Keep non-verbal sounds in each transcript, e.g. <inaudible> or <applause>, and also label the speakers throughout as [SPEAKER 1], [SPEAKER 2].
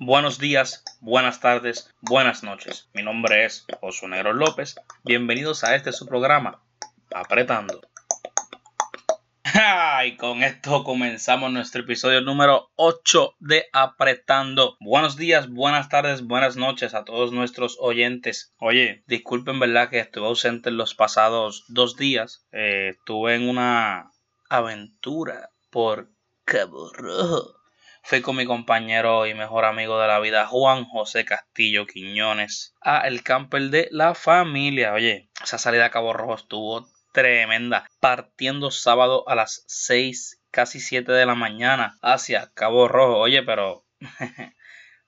[SPEAKER 1] Buenos días, buenas tardes, buenas noches. Mi nombre es Josué Negro López. Bienvenidos a este su programa, Apretando. Y con esto comenzamos nuestro episodio número 8 de Apretando. Buenos días, buenas tardes, buenas noches a todos nuestros oyentes. Oye, disculpen, ¿verdad? Que estuve ausente en los pasados dos días. Eh, estuve en una aventura por Cabo Rojo fui con mi compañero y mejor amigo de la vida, Juan José Castillo Quiñones, a el camper de la familia. Oye, esa salida a Cabo Rojo estuvo tremenda, partiendo sábado a las 6, casi 7 de la mañana hacia Cabo Rojo. Oye, pero <laughs>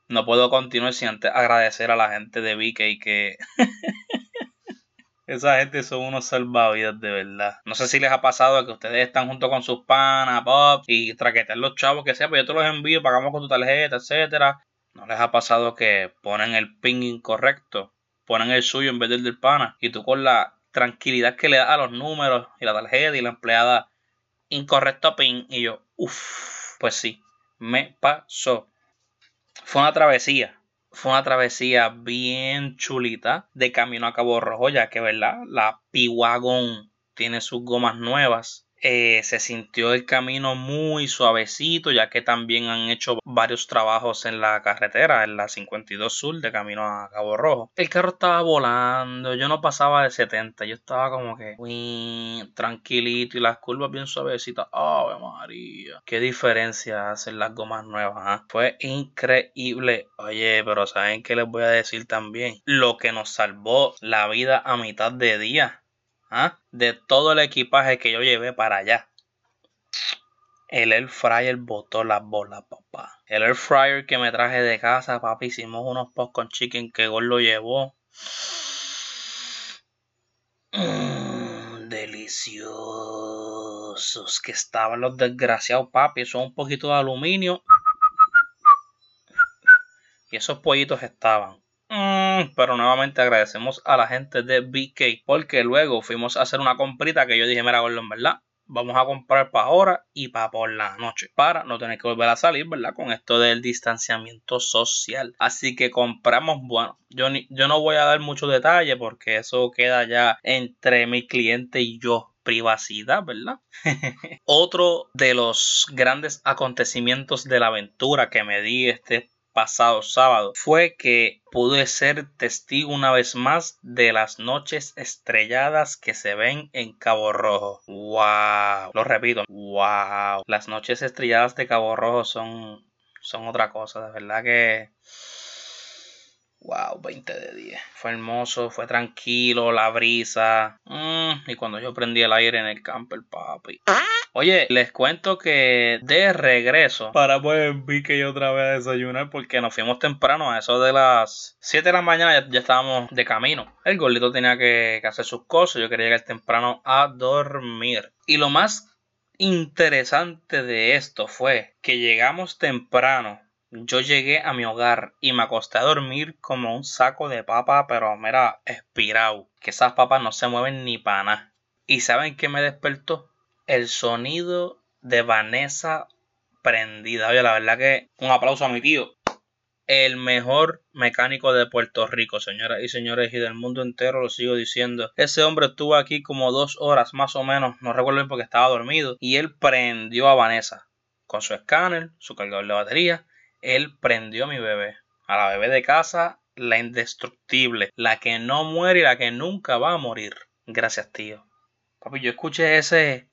[SPEAKER 1] no puedo continuar sin agradecer a la gente de VK que <laughs> Esa gente son unos salvavidas de verdad. No sé si les ha pasado que ustedes están junto con sus panas, pop, y traquetean los chavos que sea, pues yo te los envío, pagamos con tu tarjeta, etcétera. No les ha pasado que ponen el ping incorrecto, ponen el suyo en vez del del pana, y tú con la tranquilidad que le das a los números y la tarjeta y la empleada incorrecto ping, y yo, uff, pues sí, me pasó. Fue una travesía fue una travesía bien chulita de camino a Cabo Rojo, ya que, ¿verdad? La P-Wagon tiene sus gomas nuevas eh, se sintió el camino muy suavecito, ya que también han hecho varios trabajos en la carretera, en la 52 Sur de camino a Cabo Rojo. El carro estaba volando, yo no pasaba de 70, yo estaba como que tranquilito y las curvas bien suavecitas. ¡Ave María! ¿Qué diferencia hacen las gomas nuevas? Ah? Fue increíble. Oye, pero ¿saben qué les voy a decir también? Lo que nos salvó la vida a mitad de día ¿ah? de todo el equipaje que yo llevé para allá. El air fryer botó las bolas, papá. El air fryer que me traje de casa, papi, hicimos unos con chicken que Gol lo llevó. Mm, deliciosos que estaban los desgraciados, papi. Son un poquito de aluminio. Y esos pollitos estaban. Mm, pero nuevamente agradecemos a la gente de BK porque luego fuimos a hacer una comprita que yo dije, mira, Gordon, ¿verdad? Vamos a comprar para ahora y para por la noche para no tener que volver a salir, ¿verdad? Con esto del distanciamiento social. Así que compramos, bueno, yo, yo no voy a dar mucho detalle porque eso queda ya entre mi cliente y yo privacidad, ¿verdad? <laughs> Otro de los grandes acontecimientos de la aventura que me di este pasado sábado fue que pude ser testigo una vez más de las noches estrelladas que se ven en Cabo Rojo. ¡Wow! Lo repito, ¡wow! Las noches estrelladas de Cabo Rojo son, son otra cosa, de verdad que... Wow, 20 de 10. Fue hermoso, fue tranquilo, la brisa. Mm, y cuando yo prendí el aire en el camper, papi. Oye, les cuento que de regreso para pues vi que yo otra vez a desayunar porque nos fuimos temprano a eso de las 7 de la mañana ya, estábamos de camino. El gordito tenía que, hacer sus cosas, yo quería llegar temprano a dormir. Y lo más interesante de esto fue que llegamos temprano. Yo llegué a mi hogar y me acosté a dormir como un saco de papa, pero mira, espirado. Que esas papas no se mueven ni para nada. ¿Y saben qué me despertó? el sonido de Vanessa prendida. Oye, la verdad que un aplauso a mi tío. El mejor mecánico de Puerto Rico, señoras y señores, y del mundo entero, lo sigo diciendo. Ese hombre estuvo aquí como dos horas más o menos, no recuerdo bien porque estaba dormido, y él prendió a Vanessa con su escáner, su cargador de batería. Él prendió a mi bebé, a la bebé de casa, la indestructible, la que no muere y la que nunca va a morir. Gracias, tío. Papi, yo escuché ese.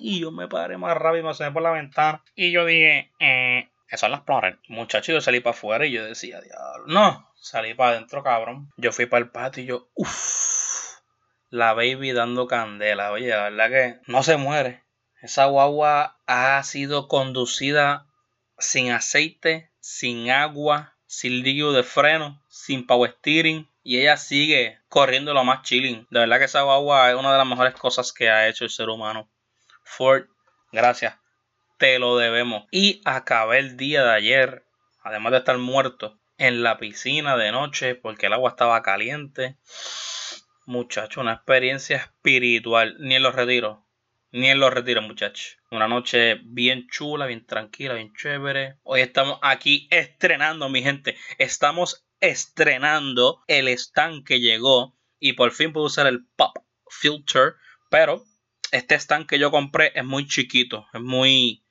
[SPEAKER 1] Y yo me paré más rápido y me asomé por la ventana. Y yo dije, eh, eso es las Explorer. Muchacho, yo salí para afuera y yo decía, diablo. No, salí para adentro, cabrón. Yo fui para el patio y yo, uff. La baby dando candela. Oye, la verdad que no se muere. Esa guagua ha sido conducida sin aceite, sin agua, sin líquido de freno, sin power steering, y ella sigue corriendo lo más chilling. De verdad que esa guagua es una de las mejores cosas que ha hecho el ser humano. Ford, gracias. Te lo debemos. Y acabé el día de ayer, además de estar muerto, en la piscina de noche porque el agua estaba caliente. Muchacho, una experiencia espiritual. Ni en los retiros. Ni en los retiros, muchachos. Una noche bien chula, bien tranquila, bien chévere. Hoy estamos aquí estrenando, mi gente. Estamos estrenando el stand que llegó y por fin puedo usar el pop filter. Pero este stand que yo compré es muy chiquito, es muy,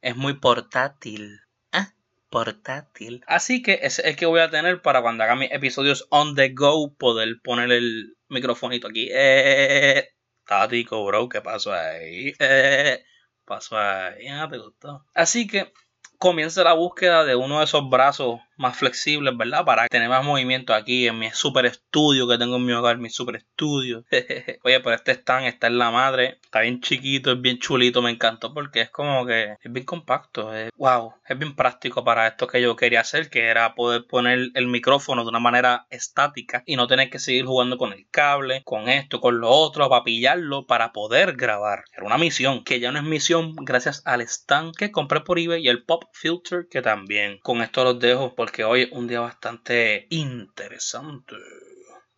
[SPEAKER 1] es muy portátil. Ah, portátil. Así que es el que voy a tener para cuando haga mis episodios on the go poder poner el microfonito aquí. Eh, tático, bro, ¿qué pasó ahí? <laughs> Eh, pasó ahí, ah, te gustó. Así que comienza la búsqueda de uno de esos brazos más flexibles, ¿verdad? Para tener más movimiento aquí en mi super estudio que tengo en mi hogar, mi super estudio. <laughs> Oye, pero este stand está en la madre, está bien chiquito, es bien chulito, me encantó porque es como que es bien compacto, es, wow, es bien práctico para esto que yo quería hacer, que era poder poner el micrófono de una manera estática y no tener que seguir jugando con el cable, con esto, con lo otro, para pillarlo, para poder grabar. Era una misión, que ya no es misión gracias al stand que compré por eBay y el pop filter que también. Con esto los dejo porque hoy es un día bastante interesante.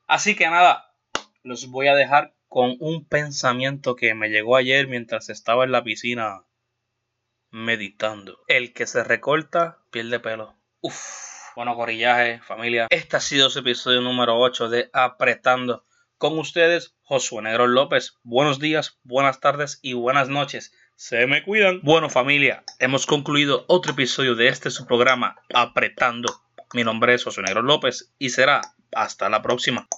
[SPEAKER 1] Así que nada, los voy a dejar con un pensamiento que me llegó ayer mientras estaba en la piscina meditando. El que se recorta pierde pelo. Uf. Bueno, corillaje, familia. Este ha sido su episodio número 8 de Apretando. Con ustedes, Josué Negro López. Buenos días, buenas tardes y buenas noches. Se me cuidan. Bueno familia, hemos concluido otro episodio de este su programa Apretando. Mi nombre es José Negro López y será hasta la próxima.